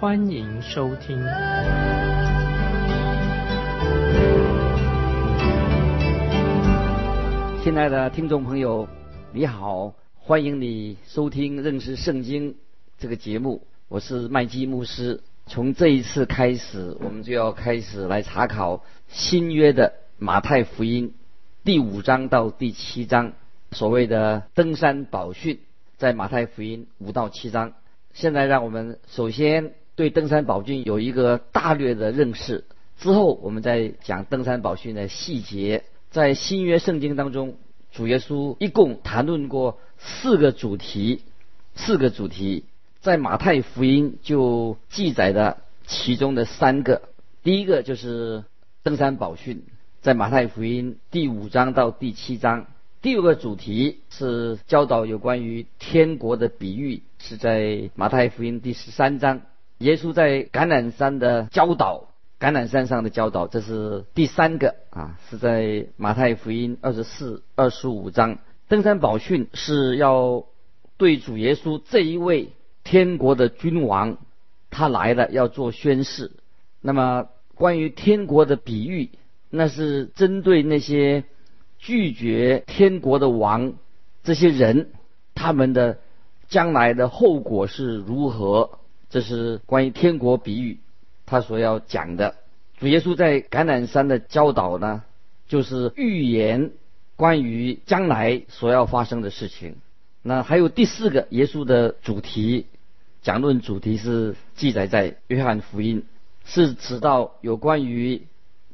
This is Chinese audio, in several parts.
欢迎收听。亲爱的听众朋友，你好，欢迎你收听认识圣经这个节目，我是麦基牧师。从这一次开始，我们就要开始来查考新约的马太福音。第五章到第七章，所谓的登山宝训，在马太福音五到七章。现在让我们首先对登山宝训有一个大略的认识，之后我们再讲登山宝训的细节。在新约圣经当中，主耶稣一共谈论过四个主题，四个主题在马太福音就记载的其中的三个。第一个就是登山宝训。在马太福音第五章到第七章，第二个主题是教导有关于天国的比喻，是在马太福音第十三章。耶稣在橄榄山的教导，橄榄山上的教导，这是第三个啊，是在马太福音二十四、二十五章。登山宝训是要对主耶稣这一位天国的君王，他来了要做宣誓。那么关于天国的比喻。那是针对那些拒绝天国的王，这些人他们的将来的后果是如何？这是关于天国比喻他所要讲的。主耶稣在橄榄山的教导呢，就是预言关于将来所要发生的事情。那还有第四个耶稣的主题讲论主题是记载在约翰福音，是指到有关于。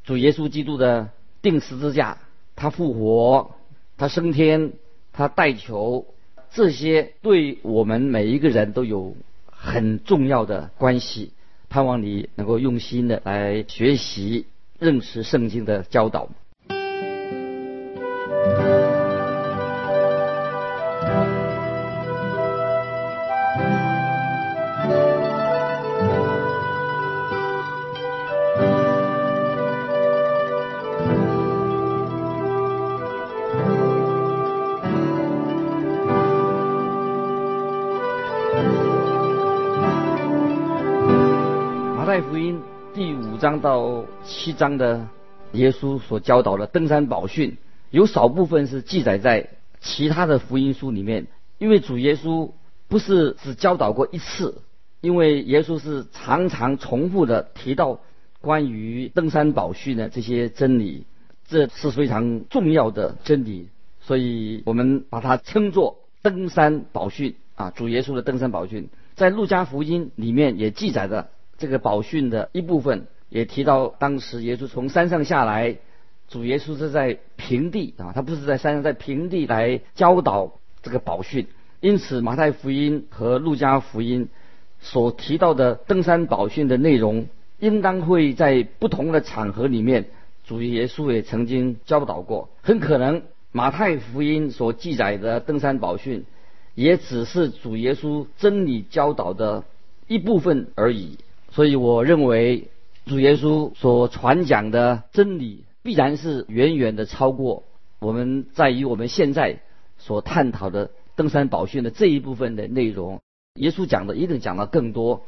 主耶稣基督的定十字架，他复活，他升天，他代求，这些对我们每一个人都有很重要的关系。盼望你能够用心的来学习、认识圣经的教导。到七章的耶稣所教导的登山宝训，有少部分是记载在其他的福音书里面。因为主耶稣不是只教导过一次，因为耶稣是常常重复的提到关于登山宝训的这些真理，这是非常重要的真理，所以我们把它称作登山宝训啊。主耶稣的登山宝训，在路加福音里面也记载着这个宝训的一部分。也提到当时耶稣从山上下来，主耶稣是在平地啊，他不是在山上，在平地来教导这个宝训。因此，马太福音和路加福音所提到的登山宝训的内容，应当会在不同的场合里面，主耶稣也曾经教导过。很可能马太福音所记载的登山宝训，也只是主耶稣真理教导的一部分而已。所以，我认为。主耶稣所传讲的真理，必然是远远的超过我们在于我们现在所探讨的登山宝训的这一部分的内容。耶稣讲的一定讲的更多。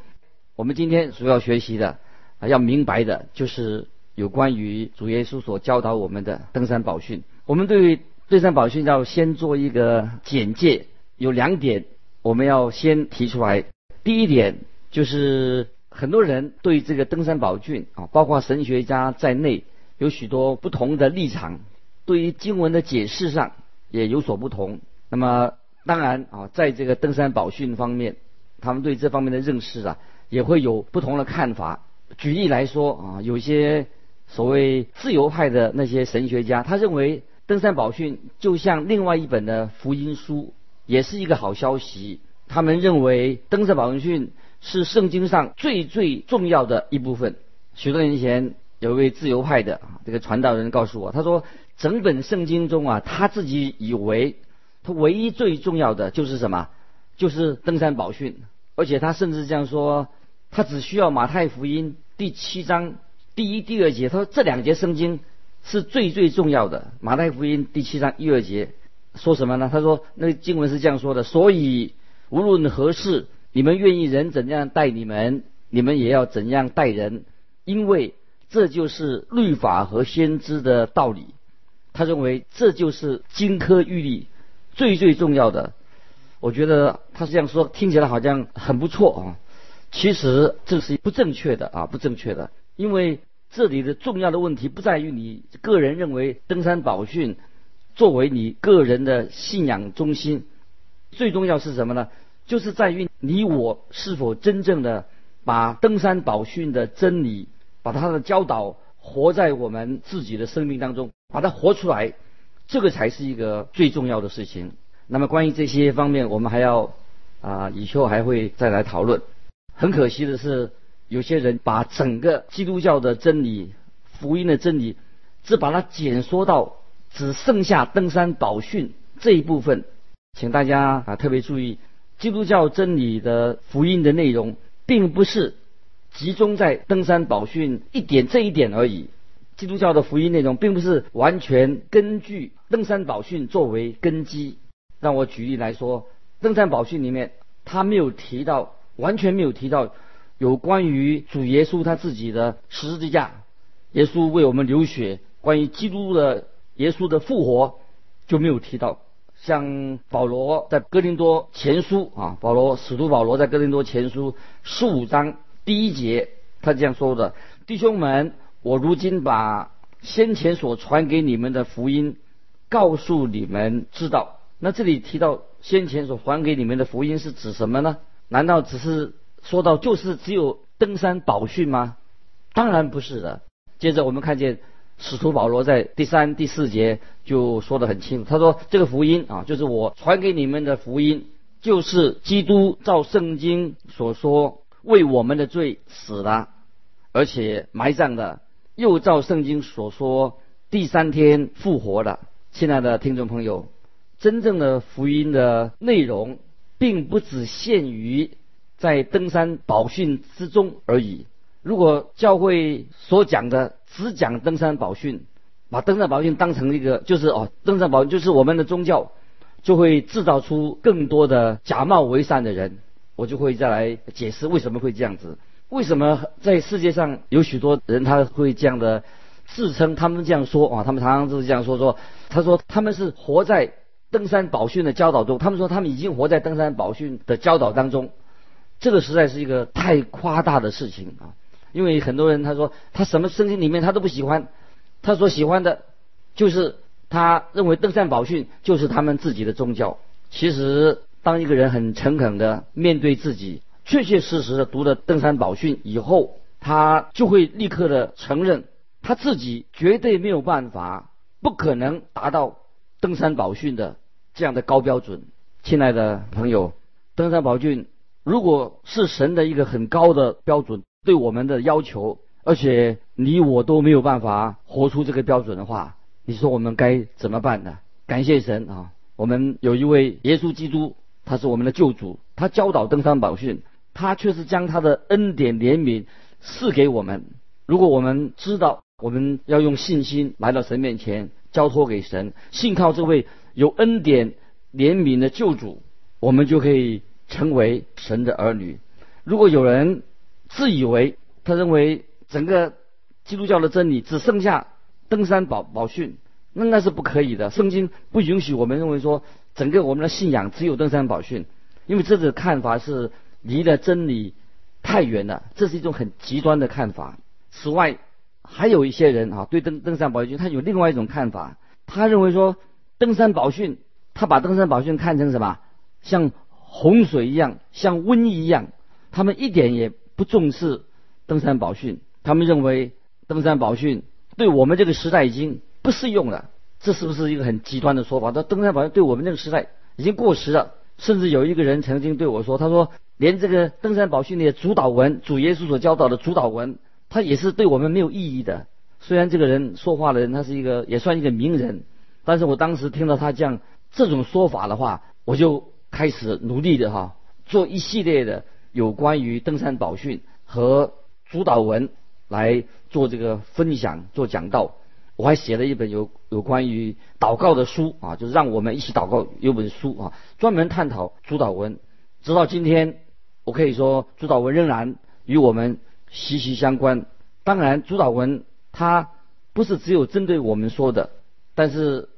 我们今天主要学习的啊，要明白的就是有关于主耶稣所教导我们的登山宝训。我们对登山宝训要先做一个简介，有两点我们要先提出来。第一点就是。很多人对这个登山宝训啊，包括神学家在内，有许多不同的立场。对于经文的解释上也有所不同。那么当然啊，在这个登山宝训方面，他们对这方面的认识啊，也会有不同的看法。举例来说啊，有些所谓自由派的那些神学家，他认为登山宝训就像另外一本的福音书，也是一个好消息。他们认为登山宝训。是圣经上最最重要的一部分，许多年前，有一位自由派的这个传道人告诉我，他说整本圣经中啊，他自己以为他唯一最重要的就是什么？就是登山宝训。而且他甚至这样说，他只需要马太福音第七章第一、第二节。他说这两节圣经是最最重要的。马太福音第七章一二节说什么呢？他说那经文是这样说的：所以无论何事，你们愿意人怎样待你们，你们也要怎样待人，因为这就是律法和先知的道理。他认为这就是金科玉律最最重要的。我觉得他是这样说，听起来好像很不错啊。其实这是不正确的啊，不正确的。因为这里的重要的问题不在于你个人认为登山宝训作为你个人的信仰中心，最重要是什么呢？就是在于你我是否真正的把登山宝训的真理，把他的教导活在我们自己的生命当中，把它活出来，这个才是一个最重要的事情。那么关于这些方面，我们还要啊以后还会再来讨论。很可惜的是，有些人把整个基督教的真理、福音的真理，只把它简缩到只剩下登山宝训这一部分。请大家啊特别注意，基督教真理的福音的内容，并不是集中在登山宝训一点这一点而已。基督教的福音内容，并不是完全根据登山宝训作为根基。让我举例来说，《登山宝训》里面他没有提到，完全没有提到有关于主耶稣他自己的十字架，耶稣为我们流血，关于基督的耶稣的复活就没有提到。像保罗在哥林多前书啊，保罗使徒保罗在哥林多前书十五章第一节，他这样说的：“弟兄们，我如今把先前所传给你们的福音告诉你们知道。”那这里提到先前所还给你们的福音是指什么呢？难道只是说到就是只有登山宝训吗？当然不是的。接着我们看见使徒保罗在第三、第四节就说得很清楚，他说这个福音啊，就是我传给你们的福音，就是基督照圣经所说为我们的罪死了，而且埋葬的，又照圣经所说第三天复活的。亲爱的听众朋友。真正的福音的内容，并不只限于在登山宝训之中而已。如果教会所讲的只讲登山宝训，把登山宝训当成一个就是哦，登山宝训就是我们的宗教，就会制造出更多的假冒为善的人。我就会再来解释为什么会这样子。为什么在世界上有许多人他会这样的自称？他们这样说啊，他们常常都是这样说说。他说他们是活在。登山宝训的教导中，他们说他们已经活在登山宝训的教导当中，这个实在是一个太夸大的事情啊！因为很多人他说他什么圣经里面他都不喜欢，他所喜欢的，就是他认为登山宝训就是他们自己的宗教。其实，当一个人很诚恳的面对自己，确确实实的读了登山宝训以后，他就会立刻的承认他自己绝对没有办法，不可能达到登山宝训的。这样的高标准，亲爱的朋友，登山宝训如果是神的一个很高的标准，对我们的要求，而且你我都没有办法活出这个标准的话，你说我们该怎么办呢？感谢神啊，我们有一位耶稣基督，他是我们的救主，他教导登山宝训，他却是将他的恩典怜悯赐给我们。如果我们知道我们要用信心来到神面前，交托给神，信靠这位。有恩典怜悯的救主，我们就可以成为神的儿女。如果有人自以为他认为整个基督教的真理只剩下登山宝宝训，那那是不可以的。圣经不允许我们认为说整个我们的信仰只有登山宝训，因为这个看法是离了真理太远了，这是一种很极端的看法。此外，还有一些人啊，对登登山宝训他有另外一种看法，他认为说。登山宝训，他把登山宝训看成什么？像洪水一样，像瘟疫一样。他们一点也不重视登山宝训。他们认为登山宝训对我们这个时代已经不适用了。这是不是一个很极端的说法？说登山宝训对我们这个时代已经过时了。甚至有一个人曾经对我说：“他说，连这个登山宝训的主导文，主耶稣所教导的主导文，他也是对我们没有意义的。虽然这个人说话的人他是一个也算一个名人，但是我当时听到他这样这种说法的话，我就开始努力的哈做一系列的有关于登山宝训和主导文来做这个分享做讲道。我还写了一本有有关于祷告的书啊，就是让我们一起祷告有本书啊，专门探讨主导文。直到今天，我可以说主导文仍然与我们息息相关。当然，主导文它不是只有针对我们说的，但是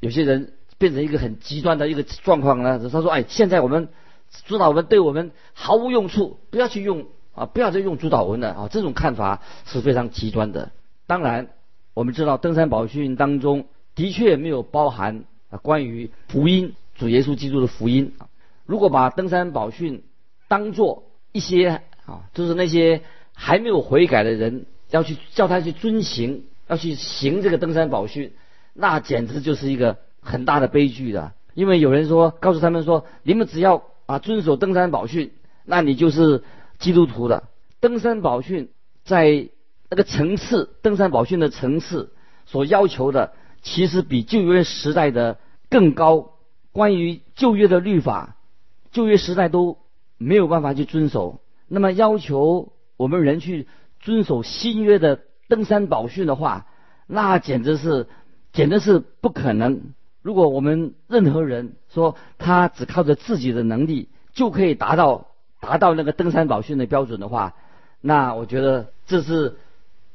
有些人变成一个很极端的一个状况呢。他说：“哎，现在我们主导文对我们毫无用处，不要去用啊，不要再用主导文了啊。”这种看法是非常极端的。当然。我们知道登山宝训当中的确没有包含啊关于福音主耶稣基督的福音。如果把登山宝训当做一些啊，就是那些还没有悔改的人要去叫他去遵行，要去行这个登山宝训，那简直就是一个很大的悲剧的。因为有人说告诉他们说，你们只要啊遵守登山宝训，那你就是基督徒的。登山宝训在。那个层次，登山宝训的层次所要求的，其实比旧约时代的更高。关于旧约的律法，旧约时代都没有办法去遵守。那么要求我们人去遵守新约的登山宝训的话，那简直是，简直是不可能。如果我们任何人说他只靠着自己的能力就可以达到达到那个登山宝训的标准的话，那我觉得这是。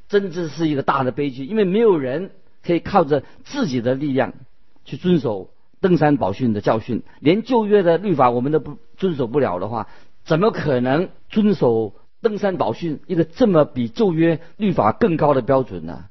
真正是一个大的悲剧，因为没有人可以靠着自己的力量去遵守登山宝训的教训，连旧约的律法我们都不遵守不了的话，怎么可能遵守登山宝训一个这么比旧约律法更高的标准呢？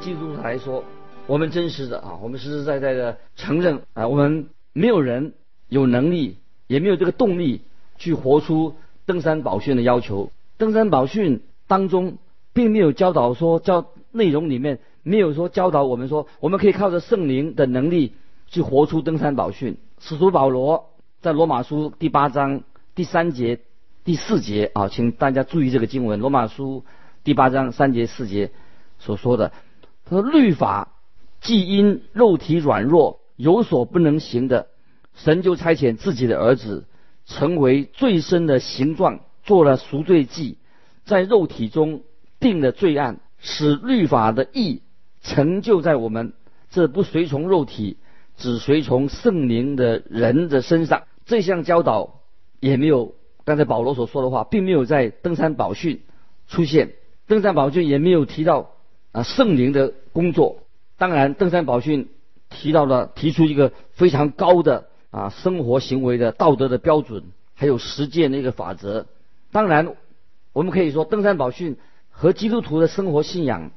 基督徒来说，我们真实的啊，我们实实在在的承认啊，我们没有人有能力，也没有这个动力去活出登山宝训的要求。登山宝训当中并没有教导说教内容里面没有说教导我们说我们可以靠着圣灵的能力去活出登山宝训。使徒保罗在罗马书第八章第三节第四节啊，请大家注意这个经文，罗马书第八章三节四节。所说的，他说律法既因肉体软弱有所不能行的，神就差遣自己的儿子成为最深的形状，做了赎罪祭，在肉体中定了罪案，使律法的义成就在我们这不随从肉体，只随从圣灵的人的身上。这项教导也没有刚才保罗所说的话，并没有在登山宝训出现，登山宝训也没有提到。圣灵的工作，当然，登山宝训提到了提出一个非常高的啊生活行为的道德的标准，还有实践的一个法则。当然，我们可以说登山宝训和基督徒的生活信仰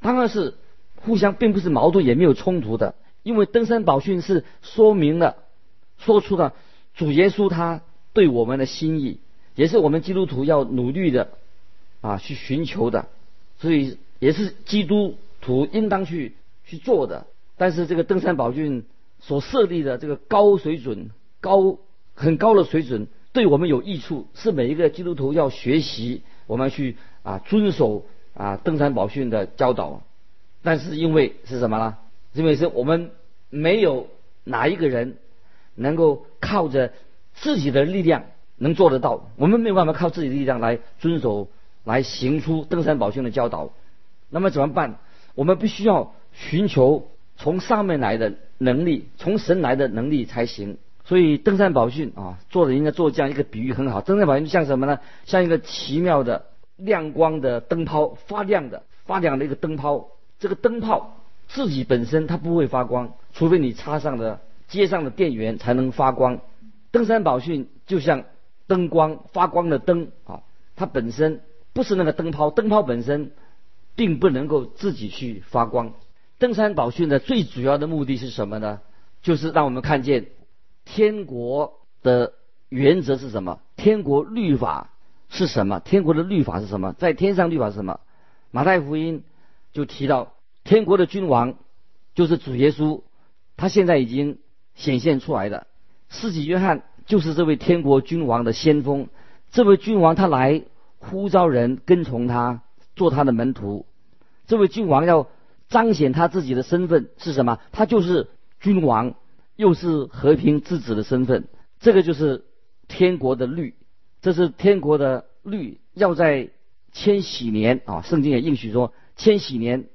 当然是互相并不是矛盾，也没有冲突的。因为登山宝训是说明了说出了主耶稣他对我们的心意，也是我们基督徒要努力的啊去寻求的，所以。也是基督徒应当去去做的，但是这个登山宝训所设立的这个高水准、高很高的水准，对我们有益处，是每一个基督徒要学习，我们去啊遵守啊登山宝训的教导。但是因为是什么呢？因为是我们没有哪一个人能够靠着自己的力量能做得到，我们没有办法靠自己的力量来遵守、来行出登山宝训的教导。那么怎么办？我们必须要寻求从上面来的能力，从神来的能力才行。所以登山宝训啊，做的应该做这样一个比喻很好。登山宝训像什么呢？像一个奇妙的亮光的灯泡，发亮的、发亮的一个灯泡。这个灯泡自己本身它不会发光，除非你插上了接上的电源才能发光。登山宝训就像灯光发光的灯啊，它本身不是那个灯泡，灯泡本身。并不能够自己去发光，登山宝训的最主要的目的是什么呢？就是让我们看见天国的原则是什么，天国律法是什么，天国的律法是什么，在天上律法是什么？马太福音就提到天国的君王就是主耶稣，他现在已经显现出来了。世纪约翰就是这位天国君王的先锋，这位君王他来呼召人跟从他，做他的门徒。这位君王要。彰显他自己的身份是什么？他就是君王，又是和平之子的身份。这个就是天国的律，这是天国的律，要在千禧年啊，圣经也应许说，千禧年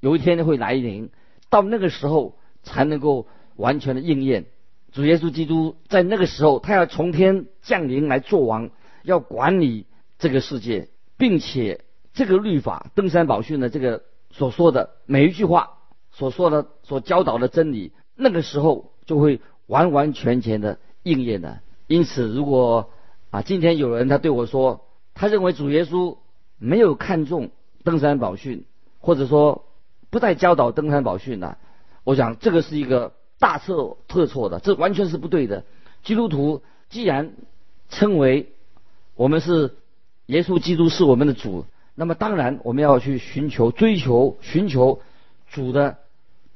有一天会来临，到那个时候才能够完全的应验。主耶稣基督在那个时候，他要从天降临来做王，要管理这个世界，并且这个律法登山宝训的这个。所说的每一句话，所说的所教导的真理，那个时候就会完完全全的应验的。因此，如果啊，今天有人他对我说，他认为主耶稣没有看重登山宝训，或者说不再教导登山宝训了，我想这个是一个大错特错的，这完全是不对的。基督徒既然称为我们是耶稣基督是我们的主。那么当然，我们要去寻求、追求、寻求主的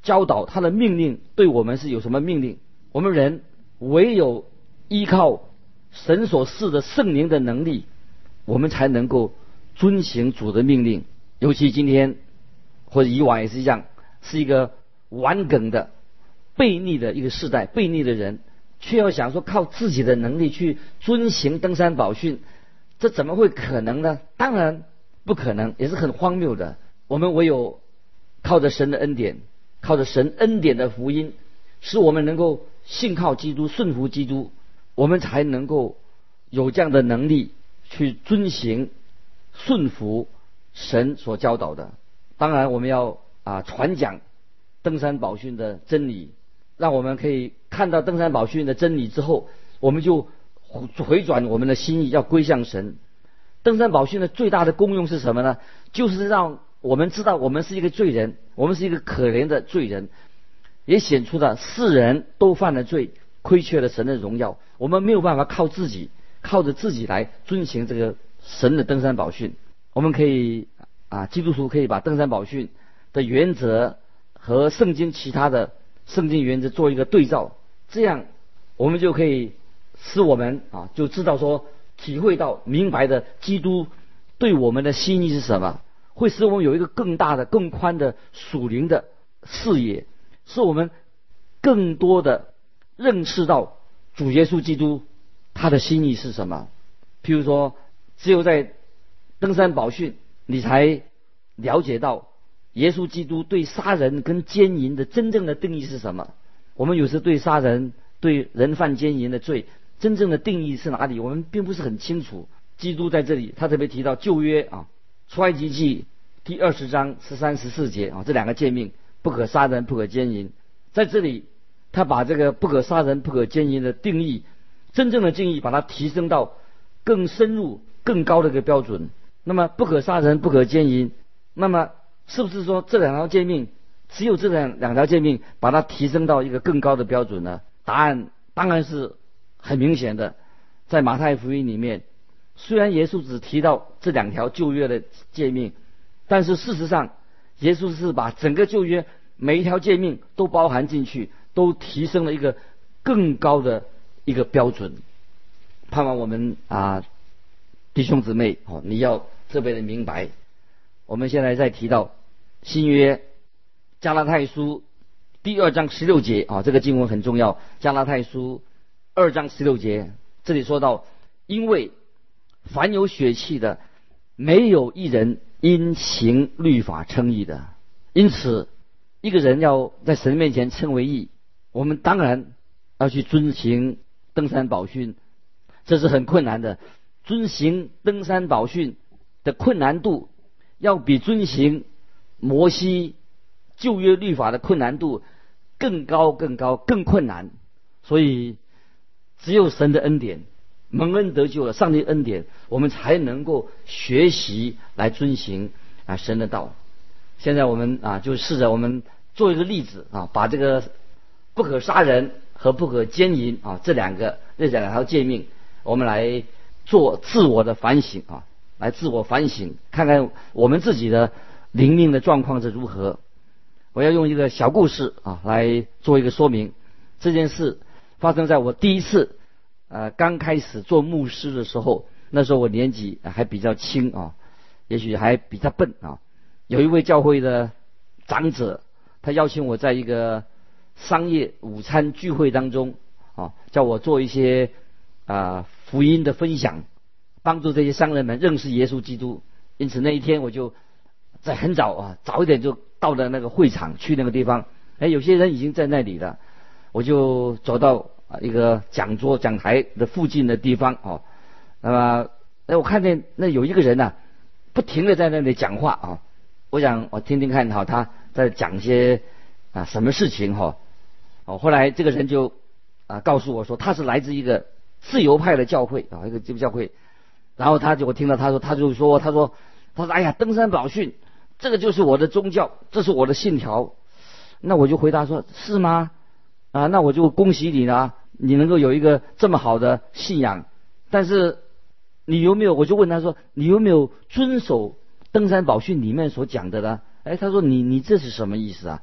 教导，他的命令对我们是有什么命令？我们人唯有依靠神所赐的圣灵的能力，我们才能够遵行主的命令。尤其今天或者以往也是一样，是一个顽梗的、悖逆的一个时代，悖逆的人却要想说靠自己的能力去遵行登山宝训，这怎么会可能呢？当然。不可能，也是很荒谬的。我们唯有靠着神的恩典，靠着神恩典的福音，使我们能够信靠基督、顺服基督，我们才能够有这样的能力去遵行、顺服神所教导的。当然，我们要啊传讲登山宝训的真理，让我们可以看到登山宝训的真理之后，我们就回转我们的心意，要归向神。登山宝训的最大的功用是什么呢？就是让我们知道我们是一个罪人，我们是一个可怜的罪人，也显出了世人都犯了罪，亏缺了神的荣耀。我们没有办法靠自己，靠着自己来遵行这个神的登山宝训。我们可以啊，基督徒可以把登山宝训的原则和圣经其他的圣经原则做一个对照，这样我们就可以使我们啊就知道说。体会到明白的基督对我们的心意是什么，会使我们有一个更大的、更宽的属灵的视野，使我们更多的认识到主耶稣基督他的心意是什么。譬如说，只有在登山宝训，你才了解到耶稣基督对杀人跟奸淫的真正的定义是什么。我们有时对杀人、对人犯奸淫的罪。真正的定义是哪里？我们并不是很清楚。基督在这里，他特别提到旧约啊，《出埃及记》第二十章十三、十四节啊，这两个诫命：不可杀人，不可奸淫。在这里，他把这个不可杀人、不可奸淫的定义，真正的定义，把它提升到更深入、更高的一个标准。那么，不可杀人，不可奸淫，那么是不是说这两条诫命，只有这两两条诫命，把它提升到一个更高的标准呢？答案当然是。很明显的，在马太福音里面，虽然耶稣只提到这两条旧约的诫命，但是事实上，耶稣是把整个旧约每一条诫命都包含进去，都提升了一个更高的一个标准。盼望我们啊，弟兄姊妹哦，你要特别的明白。我们现在在提到新约加拉太书第二章十六节啊，这个经文很重要。加拉太书。二章十六节，这里说到，因为凡有血气的，没有一人因行律法称义的。因此，一个人要在神面前称为义，我们当然要去遵行登山宝训，这是很困难的。遵行登山宝训的困难度，要比遵行摩西旧约律法的困难度更高、更高、更困难。所以。只有神的恩典，蒙恩得救了，上帝恩典，我们才能够学习来遵行啊神的道。现在我们啊就试着我们做一个例子啊，把这个不可杀人和不可奸淫啊这两个这两条诫命，我们来做自我的反省啊，来自我反省，看看我们自己的灵命的状况是如何。我要用一个小故事啊来做一个说明。这件事发生在我第一次呃刚开始做牧师的时候，那时候我年纪还比较轻啊，也许还比较笨啊。有一位教会的长者，他邀请我在一个商业午餐聚会当中啊，叫我做一些啊福音的分享，帮助这些商人们认识耶稣基督。因此那一天我就在很早啊早一点就。到了那个会场去那个地方，哎，有些人已经在那里了，我就走到啊一个讲桌讲台的附近的地方哦，那么哎我看见那有一个人呢，不停的在那里讲话啊，我想我听听看哈他在讲些啊什么事情哈，哦后来这个人就啊告诉我说他是来自一个自由派的教会啊一个基督教会，然后他就我听到他说他就说他说他说哎呀登山宝训。这个就是我的宗教，这是我的信条。那我就回答说：是吗？啊，那我就恭喜你了，你能够有一个这么好的信仰。但是你有没有？我就问他说：你有没有遵守登山宝训里面所讲的呢？哎，他说：你你这是什么意思啊？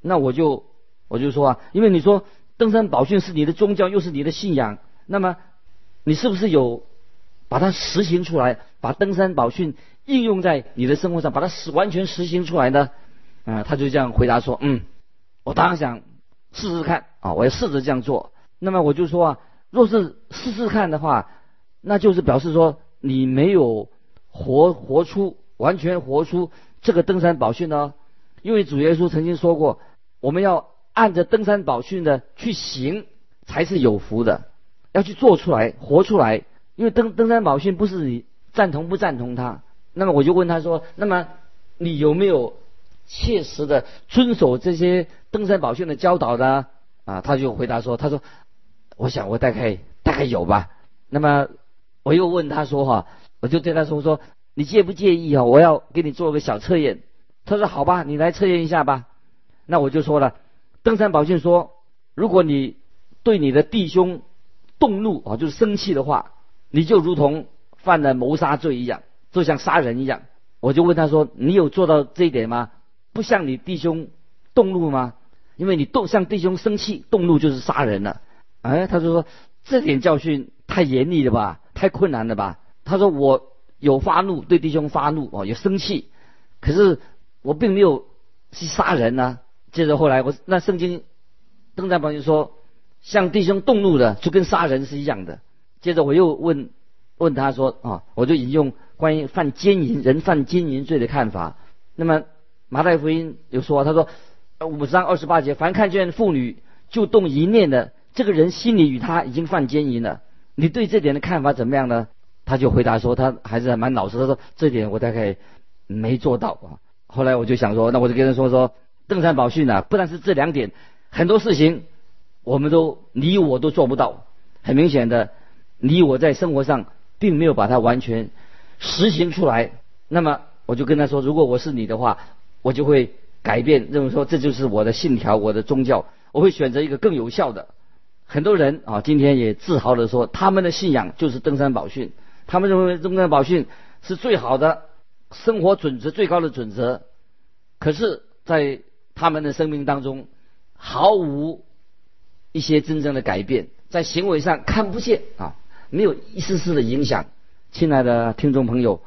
那我就我就说啊，因为你说登山宝训是你的宗教，又是你的信仰，那么你是不是有把它实行出来，把登山宝训？应用在你的生活上，把它实完全实行出来呢？啊，他就这样回答说：“嗯，我当然想试试看啊，我要试着这样做。那么我就说啊，若是试试看的话，那就是表示说你没有活活出完全活出这个登山宝训呢。因为主耶稣曾经说过，我们要按着登山宝训的去行，才是有福的。要去做出来，活出来。因为登登山宝训不是你赞同不赞同他。”那么我就问他说：“那么你有没有切实的遵守这些登山宝训的教导呢？”啊，他就回答说：“他说，我想我大概大概有吧。”那么我又问他说：“哈，我就对他说说，你介不介意啊？我要给你做个小测验。”他说：“好吧，你来测验一下吧。”那我就说了，登山宝训说，如果你对你的弟兄动怒啊，就是生气的话，你就如同犯了谋杀罪一样。就像杀人一样，我就问他说：“你有做到这一点吗？不向你弟兄动怒吗？因为你动向弟兄生气、动怒就是杀人了。”哎，他就说这点教训太严厉了吧，太困难了吧？他说我有发怒，对弟兄发怒哦，有生气，可是我并没有去杀人呢。接着后来我那圣经登在朋友说，向弟兄动怒的就跟杀人是一样的。接着我又问问他说啊，我就引用。关于犯奸淫人犯奸淫罪的看法，那么马太福音有说，他说五章二十八节，凡看见妇女就动一念的，这个人心里与他已经犯奸淫了。你对这点的看法怎么样呢？他就回答说，他还是蛮老实。他说这点我大概没做到啊。后来我就想说，那我就跟他说说，登山宝训啊，不但是这两点，很多事情我们都你我都做不到。很明显的，你我在生活上并没有把它完全。实行出来，那么我就跟他说，如果我是你的话，我就会改变，认为说这就是我的信条，我的宗教，我会选择一个更有效的。很多人啊，今天也自豪的说，他们的信仰就是登山宝训，他们认为登山宝训是最好的生活准则，最高的准则。可是，在他们的生命当中，毫无一些真正的改变，在行为上看不见啊，没有一丝丝的影响。亲爱的听众朋友，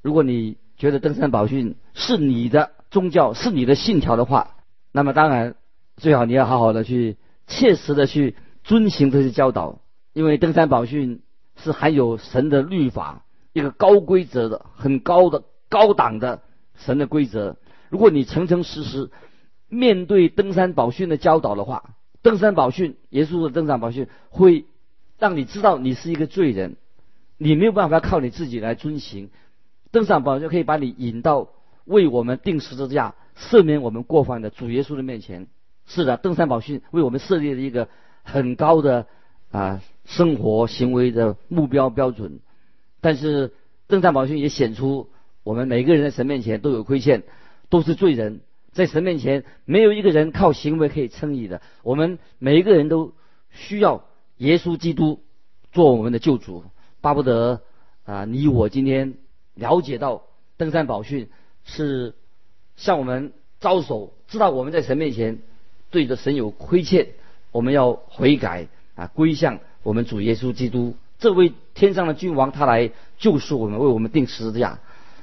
如果你觉得登山宝训是你的宗教、是你的信条的话，那么当然最好你要好好的去切实的去遵行这些教导，因为登山宝训是含有神的律法，一个高规则的、很高的、高档的神的规则。如果你诚诚实实面对登山宝训的教导的话，登山宝训，耶稣的登山宝训会让你知道你是一个罪人。你没有办法靠你自己来遵行，登上宝就可以把你引到为我们定十字架、赦免我们过犯的主耶稣的面前。是的，登山宝训为我们设立了一个很高的啊生活行为的目标标准。但是登山宝训也显出我们每个人在神面前都有亏欠，都是罪人，在神面前，没有一个人靠行为可以称义的。我们每一个人都需要耶稣基督做我们的救主。巴不得啊，你我今天了解到登山宝训是向我们招手，知道我们在神面前对着神有亏欠，我们要悔改啊，归向我们主耶稣基督这位天上的君王，他来救赎我们，为我们定十字架。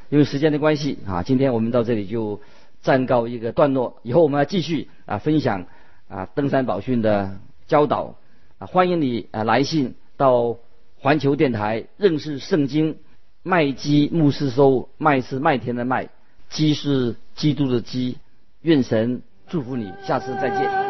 因为时间的关系啊，今天我们到这里就。暂告一个段落，以后我们要继续啊分享啊登山宝训的教导啊，欢迎你啊来信到环球电台认识圣经麦基牧师收麦是麦田的麦基是基督的基，愿神祝福你，下次再见。